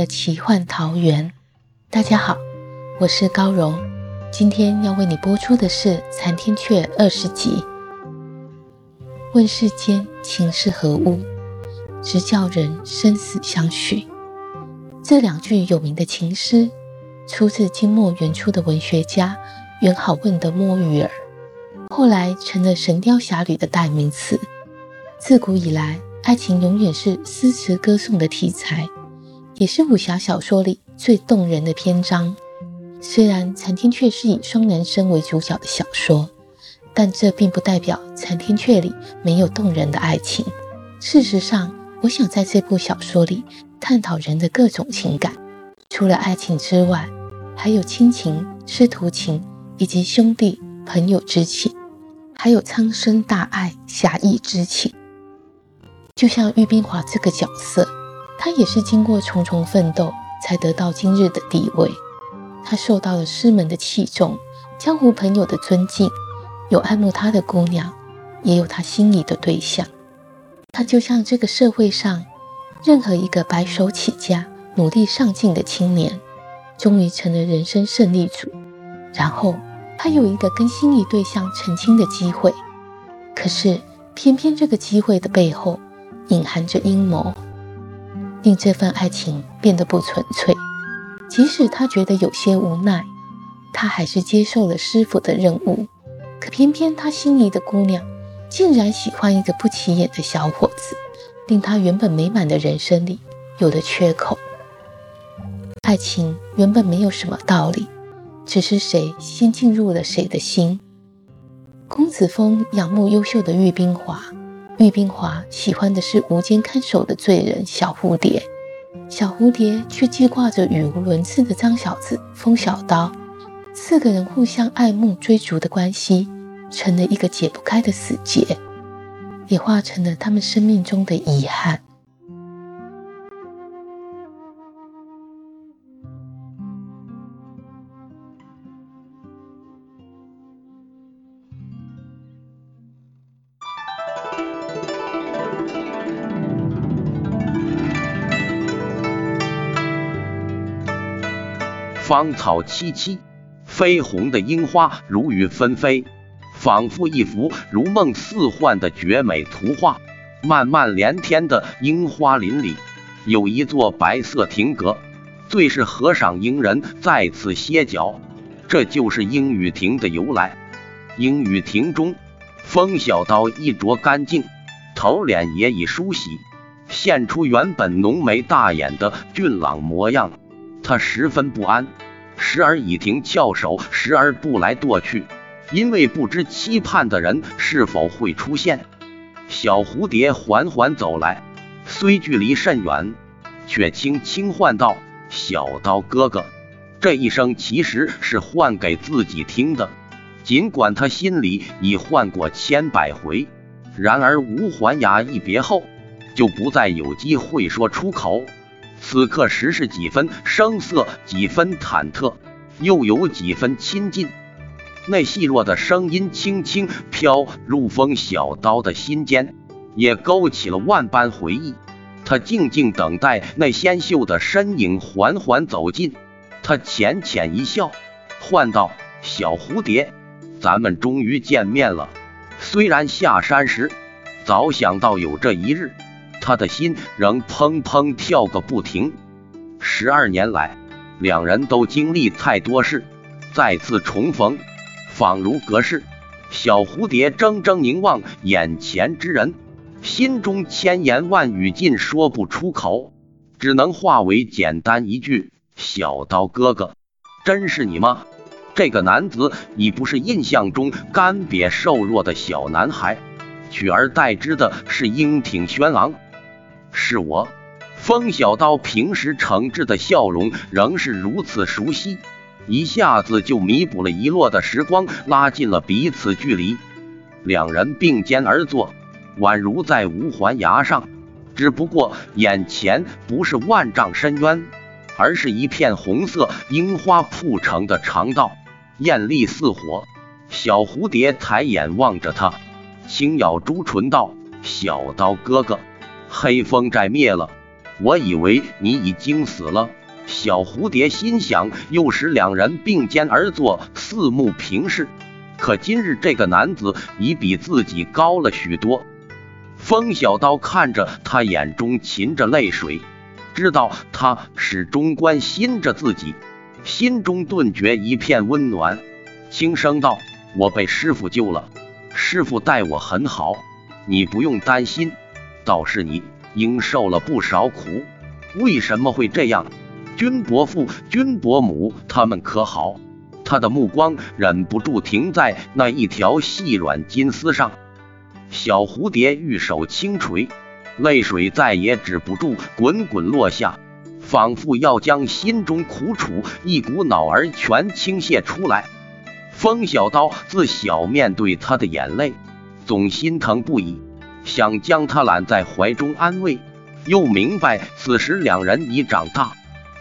的奇幻桃源。大家好，我是高荣。今天要为你播出的是《残天阙》二十集。问世间情是何物，直教人生死相许。这两句有名的情诗，出自金末元初的文学家元好问的《摸鱼儿》，后来成了《神雕侠侣》的代名词。自古以来，爱情永远是诗词歌颂的题材，也是武侠小说里最动人的篇章。虽然《残天阙》是以双男生为主角的小说，但这并不代表《残天阙》里没有动人的爱情。事实上，我想在这部小说里探讨人的各种情感，除了爱情之外，还有亲情、师徒情，以及兄弟朋友之情，还有苍生大爱、侠义之情。就像玉冰华这个角色，他也是经过重重奋斗才得到今日的地位。他受到了师门的器重，江湖朋友的尊敬，有爱慕他的姑娘，也有他心仪的对象。他就像这个社会上任何一个白手起家、努力上进的青年，终于成了人生胜利组。然后他有一个跟心仪对象成亲的机会，可是偏偏这个机会的背后，隐含着阴谋，令这份爱情变得不纯粹。即使他觉得有些无奈，他还是接受了师傅的任务。可偏偏他心仪的姑娘，竟然喜欢一个不起眼的小伙子，令他原本美满的人生里有了缺口。爱情原本没有什么道理，只是谁先进入了谁的心。公子峰仰慕优秀的玉冰华。玉冰华喜欢的是无间看守的罪人小蝴蝶，小蝴蝶却记挂着语无伦次的张小子风小刀。四个人互相爱慕追逐的关系，成了一个解不开的死结，也化成了他们生命中的遗憾。芳草萋萋，绯红的樱花如雨纷飞，仿佛一幅如梦似幻的绝美图画。漫漫连天的樱花林里，有一座白色亭阁，最是和尚英人在此歇脚，这就是樱雨亭的由来。樱雨亭中，风小刀衣着干净，头脸也已梳洗，现出原本浓眉大眼的俊朗模样。他十分不安，时而以停翘首，时而步来踱去，因为不知期盼的人是否会出现。小蝴蝶缓缓走来，虽距离甚远，却轻轻唤道：“小刀哥哥。”这一声其实是唤给自己听的，尽管他心里已唤过千百回，然而吴环牙一别后，就不再有机会说出口。此刻时是几分生涩，几分忐忑，又有几分亲近。那细弱的声音轻轻飘入风小刀的心间，也勾起了万般回忆。他静静等待那纤秀的身影缓缓走近。他浅浅一笑，唤道：“小蝴蝶，咱们终于见面了。虽然下山时早想到有这一日。”他的心仍砰砰跳个不停。十二年来，两人都经历太多事，再次重逢，仿如隔世。小蝴蝶怔怔凝望眼前之人，心中千言万语尽说不出口，只能化为简单一句：“小刀哥哥，真是你吗？这个男子已不是印象中干瘪瘦弱的小男孩，取而代之的是英挺轩昂。是我。风小刀平时诚挚的笑容仍是如此熟悉，一下子就弥补了遗落的时光，拉近了彼此距离。两人并肩而坐，宛如在无环崖上，只不过眼前不是万丈深渊，而是一片红色樱花铺成的长道，艳丽似火。小蝴蝶抬眼望着他，轻咬朱唇道：“小刀哥哥，黑风寨灭了。”我以为你已经死了，小蝴蝶心想。又使两人并肩而坐，四目平视。可今日这个男子已比自己高了许多。风小刀看着他，眼中噙着泪水，知道他始终关心着自己，心中顿觉一片温暖，轻声道：“我被师傅救了，师傅待我很好，你不用担心。倒是你。”应受了不少苦，为什么会这样？君伯父、君伯母他们可好？他的目光忍不住停在那一条细软金丝上。小蝴蝶玉手轻垂，泪水再也止不住滚滚落下，仿佛要将心中苦楚一股脑儿全倾泻出来。风小刀自小面对他的眼泪，总心疼不已。想将他揽在怀中安慰，又明白此时两人已长大，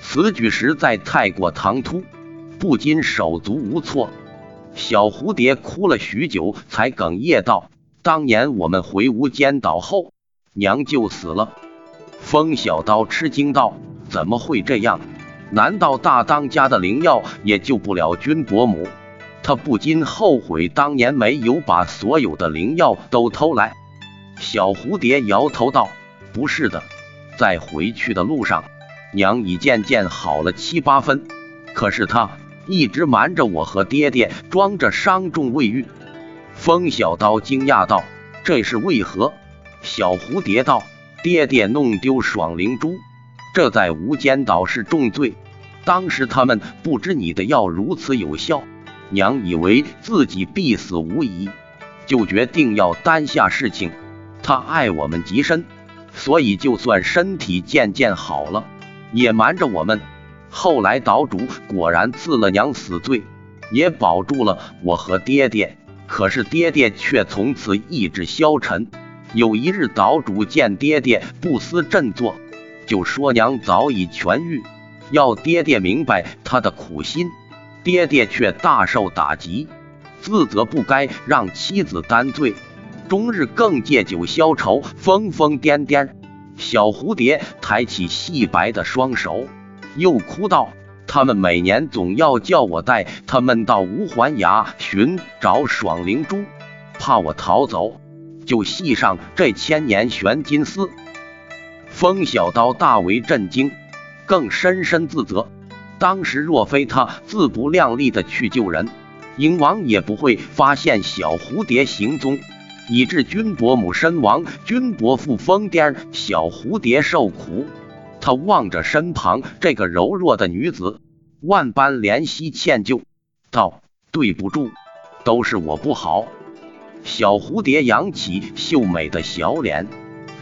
此举实在太过唐突，不禁手足无措。小蝴蝶哭了许久，才哽咽道：“当年我们回无间岛后，娘就死了。”风小刀吃惊道：“怎么会这样？难道大当家的灵药也救不了君伯母？”他不禁后悔当年没有把所有的灵药都偷来。小蝴蝶摇头道：“不是的，在回去的路上，娘已渐渐好了七八分。可是她一直瞒着我和爹爹，装着伤重未愈。”风小刀惊讶道：“这是为何？”小蝴蝶道：“爹爹弄丢爽灵珠，这在无间岛是重罪。当时他们不知你的药如此有效，娘以为自己必死无疑，就决定要担下事情。”他爱我们极深，所以就算身体渐渐好了，也瞒着我们。后来岛主果然赐了娘死罪，也保住了我和爹爹。可是爹爹却从此意志消沉。有一日，岛主见爹爹不思振作，就说娘早已痊愈，要爹爹明白他的苦心。爹爹却大受打击，自责不该让妻子担罪。终日更借酒消愁，疯疯癫癫。小蝴蝶抬起细白的双手，又哭道：“他们每年总要叫我带他们到无环崖寻找爽灵珠，怕我逃走，就系上这千年玄金丝。”风小刀大为震惊，更深深自责。当时若非他自不量力的去救人，鹰王也不会发现小蝴蝶行踪。以致君伯母身亡，君伯父疯癫，小蝴蝶受苦。他望着身旁这个柔弱的女子，万般怜惜歉疚，道：“对不住，都是我不好。”小蝴蝶扬起秀美的小脸，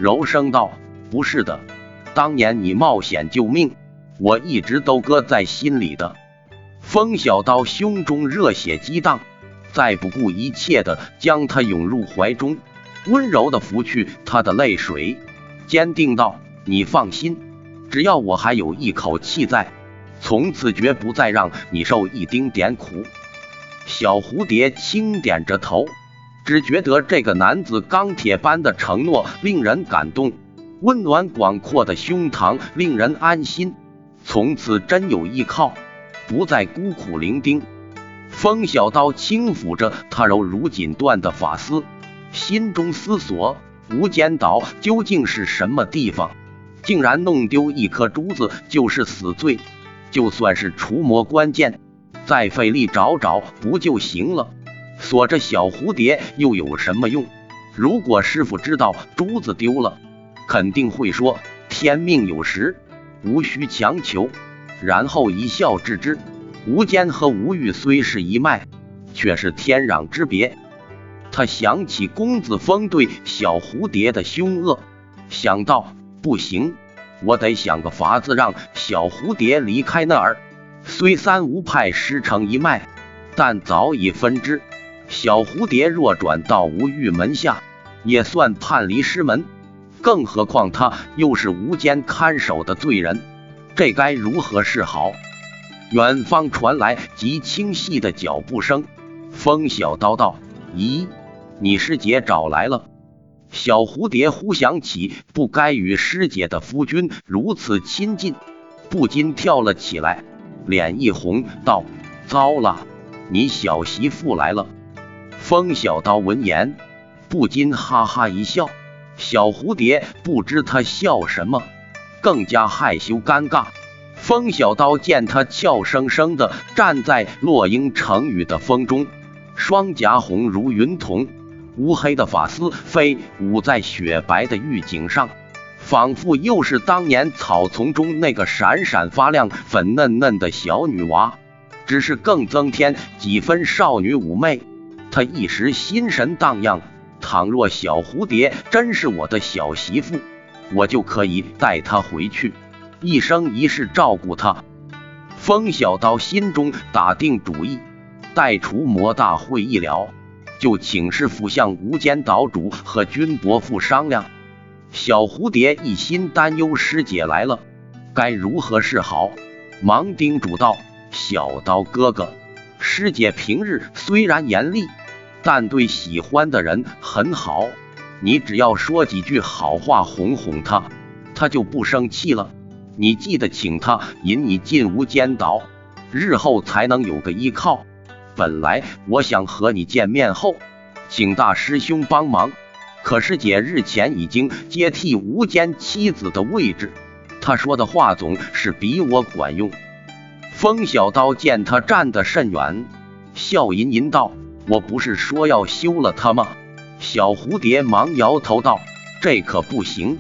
柔声道：“不是的，当年你冒险救命，我一直都搁在心里的。”风小刀胸中热血激荡。再不顾一切的将他拥入怀中，温柔的拂去他的泪水，坚定道：“你放心，只要我还有一口气在，从此绝不再让你受一丁点苦。”小蝴蝶轻点着头，只觉得这个男子钢铁般的承诺令人感动，温暖广阔的胸膛令人安心，从此真有依靠，不再孤苦伶仃。风小刀轻抚着他柔如锦缎的发丝，心中思索：无间岛究竟是什么地方？竟然弄丢一颗珠子就是死罪。就算是除魔关键，再费力找找不就行了？锁着小蝴蝶又有什么用？如果师傅知道珠子丢了，肯定会说：天命有时，无需强求。然后一笑置之。吴坚和吴玉虽是一脉，却是天壤之别。他想起公子峰对小蝴蝶的凶恶，想到不行，我得想个法子让小蝴蝶离开那儿。虽三吴派师承一脉，但早已分支。小蝴蝶若转到吴玉门下，也算叛离师门。更何况他又是吴坚看守的罪人，这该如何是好？远方传来极清晰的脚步声。风小刀道：“咦，你师姐找来了。”小蝴蝶忽想起不该与师姐的夫君如此亲近，不禁跳了起来，脸一红，道：“糟了，你小媳妇来了！”风小刀闻言，不禁哈哈一笑。小蝴蝶不知他笑什么，更加害羞尴尬。风小刀见他俏生生的站在落英成雨的风中，双颊红如云瞳，乌黑的发丝飞舞在雪白的玉颈上，仿佛又是当年草丛中那个闪闪发亮、粉嫩嫩的小女娃，只是更增添几分少女妩媚。他一时心神荡漾，倘若小蝴蝶真是我的小媳妇，我就可以带她回去。一生一世照顾他，风小刀心中打定主意，待除魔大会一了，就请师傅向无间岛主和君伯父商量。小蝴蝶一心担忧师姐来了，该如何是好？忙叮嘱道：“小刀哥哥，师姐平日虽然严厉，但对喜欢的人很好，你只要说几句好话哄哄她，她就不生气了。”你记得请他引你进无间岛，日后才能有个依靠。本来我想和你见面后，请大师兄帮忙，可师姐日前已经接替无间妻子的位置，他说的话总是比我管用。风小刀见他站得甚远，笑吟吟道：“我不是说要休了他吗？”小蝴蝶忙摇头道：“这可不行，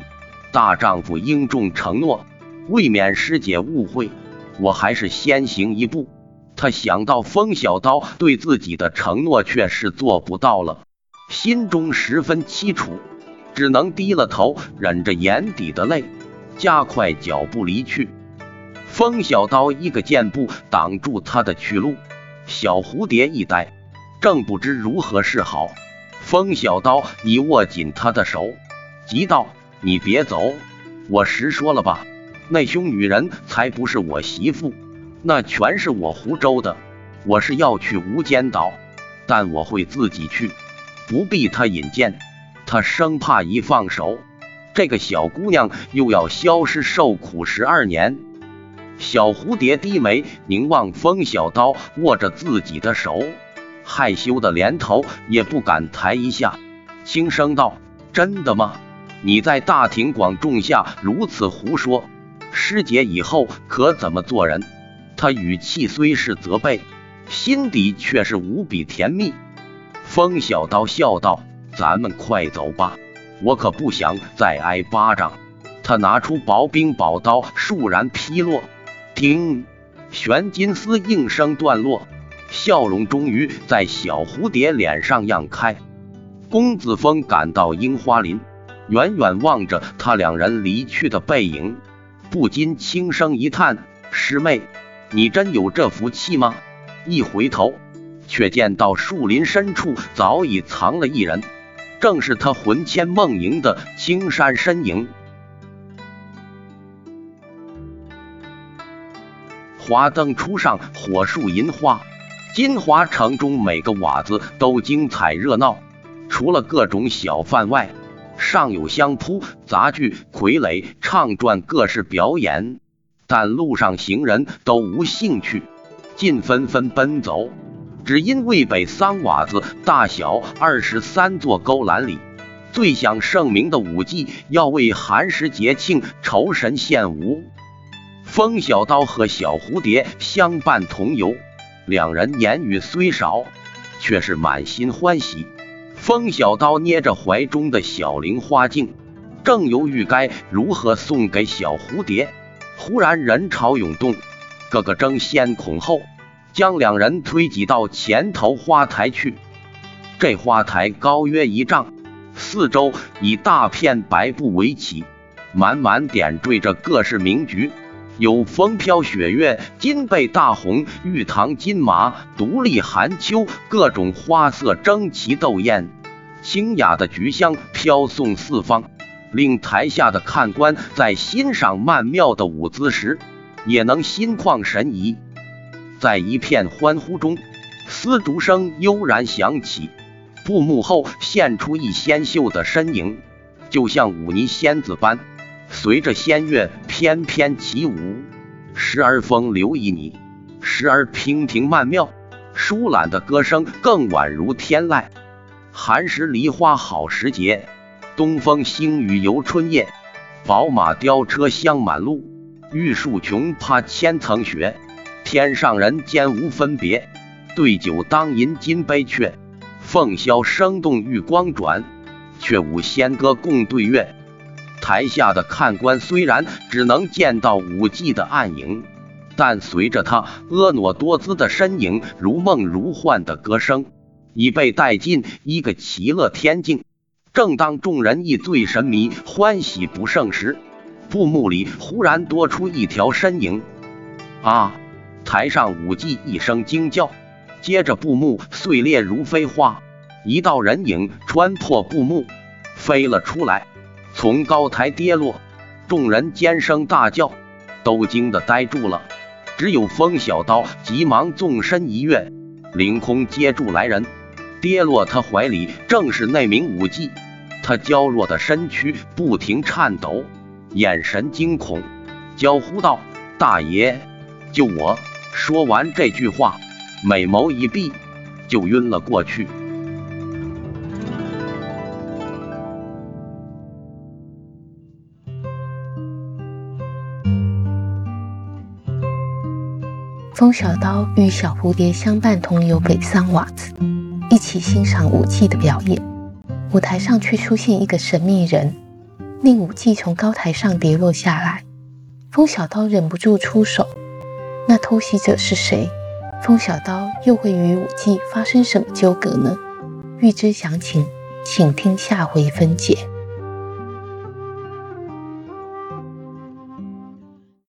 大丈夫应重承诺。”未免师姐误会，我还是先行一步。他想到风小刀对自己的承诺却是做不到了，心中十分凄楚，只能低了头，忍着眼底的泪，加快脚步离去。风小刀一个箭步挡住他的去路，小蝴蝶一呆，正不知如何是好。风小刀已握紧他的手，急道：“你别走，我实说了吧。”那凶女人才不是我媳妇，那全是我湖州的。我是要去无间岛，但我会自己去，不必他引荐。他生怕一放手，这个小姑娘又要消失受苦十二年。小蝴蝶低眉凝望风小刀，握着自己的手，害羞的连头也不敢抬一下，轻声道：“真的吗？你在大庭广众下如此胡说。”师姐以后可怎么做人？他语气虽是责备，心底却是无比甜蜜。风小刀笑道：“咱们快走吧，我可不想再挨巴掌。”他拿出薄冰宝刀，倏然劈落，叮，玄金丝应声断落，笑容终于在小蝴蝶脸上漾开。公子峰赶到樱花林，远远望着他两人离去的背影。不禁轻声一叹：“师妹，你真有这福气吗？”一回头，却见到树林深处早已藏了一人，正是他魂牵梦萦的青山身影。华灯初上，火树银花，金华城中每个瓦子都精彩热闹，除了各种小贩外。上有相扑、杂剧、傀儡、唱转各式表演，但路上行人都无兴趣，尽纷纷奔走。只因渭北桑瓦子大小二十三座勾栏里，最享盛名的舞伎要为寒食节庆酬神献舞。风小刀和小蝴蝶相伴同游，两人言语虽少，却是满心欢喜。风小刀捏着怀中的小菱花镜，正犹豫该如何送给小蝴蝶，忽然人潮涌动，个个争先恐后，将两人推挤到前头花台去。这花台高约一丈，四周以大片白布围起，满满点缀着各式名菊，有风飘雪月、金贝大红、玉堂金马、独立寒秋，各种花色争奇斗艳，清雅的菊香飘送四方，令台下的看官在欣赏曼妙的舞姿时，也能心旷神怡。在一片欢呼中，丝竹声悠然响起。布幕后现出一纤秀的身影，就像舞霓仙子般，随着仙乐翩翩起舞，时而风流旖旎，时而娉婷曼妙，舒懒的歌声更宛如天籁。寒食梨花好时节，东风星雨游春夜。宝马雕车香满路，玉树琼葩千层雪。天上人间无分别，对酒当吟金杯阙。凤箫声动玉光转，却舞仙歌共对月。台下的看官虽然只能见到舞伎的暗影，但随着他婀娜多姿的身影、如梦如幻的歌声，已被带进一个奇乐天境。正当众人一醉神迷、欢喜不胜时，布幕里忽然多出一条身影。啊！台上舞伎一声惊叫。接着布幕碎裂如飞花，一道人影穿破布幕飞了出来，从高台跌落，众人尖声大叫，都惊得呆住了。只有风小刀急忙纵身一跃，凌空接住来人，跌落他怀里正是那名武妓。他娇弱的身躯不停颤抖，眼神惊恐，娇呼道：“大爷，救我！”说完这句话。美眸一闭，就晕了过去。风小刀与小蝴蝶相伴同游北桑瓦子，一起欣赏舞技的表演。舞台上却出现一个神秘人，令舞技从高台上跌落下来。风小刀忍不住出手，那偷袭者是谁？风小刀又会与舞技发生什么纠葛呢？欲知详情，请听下回分解。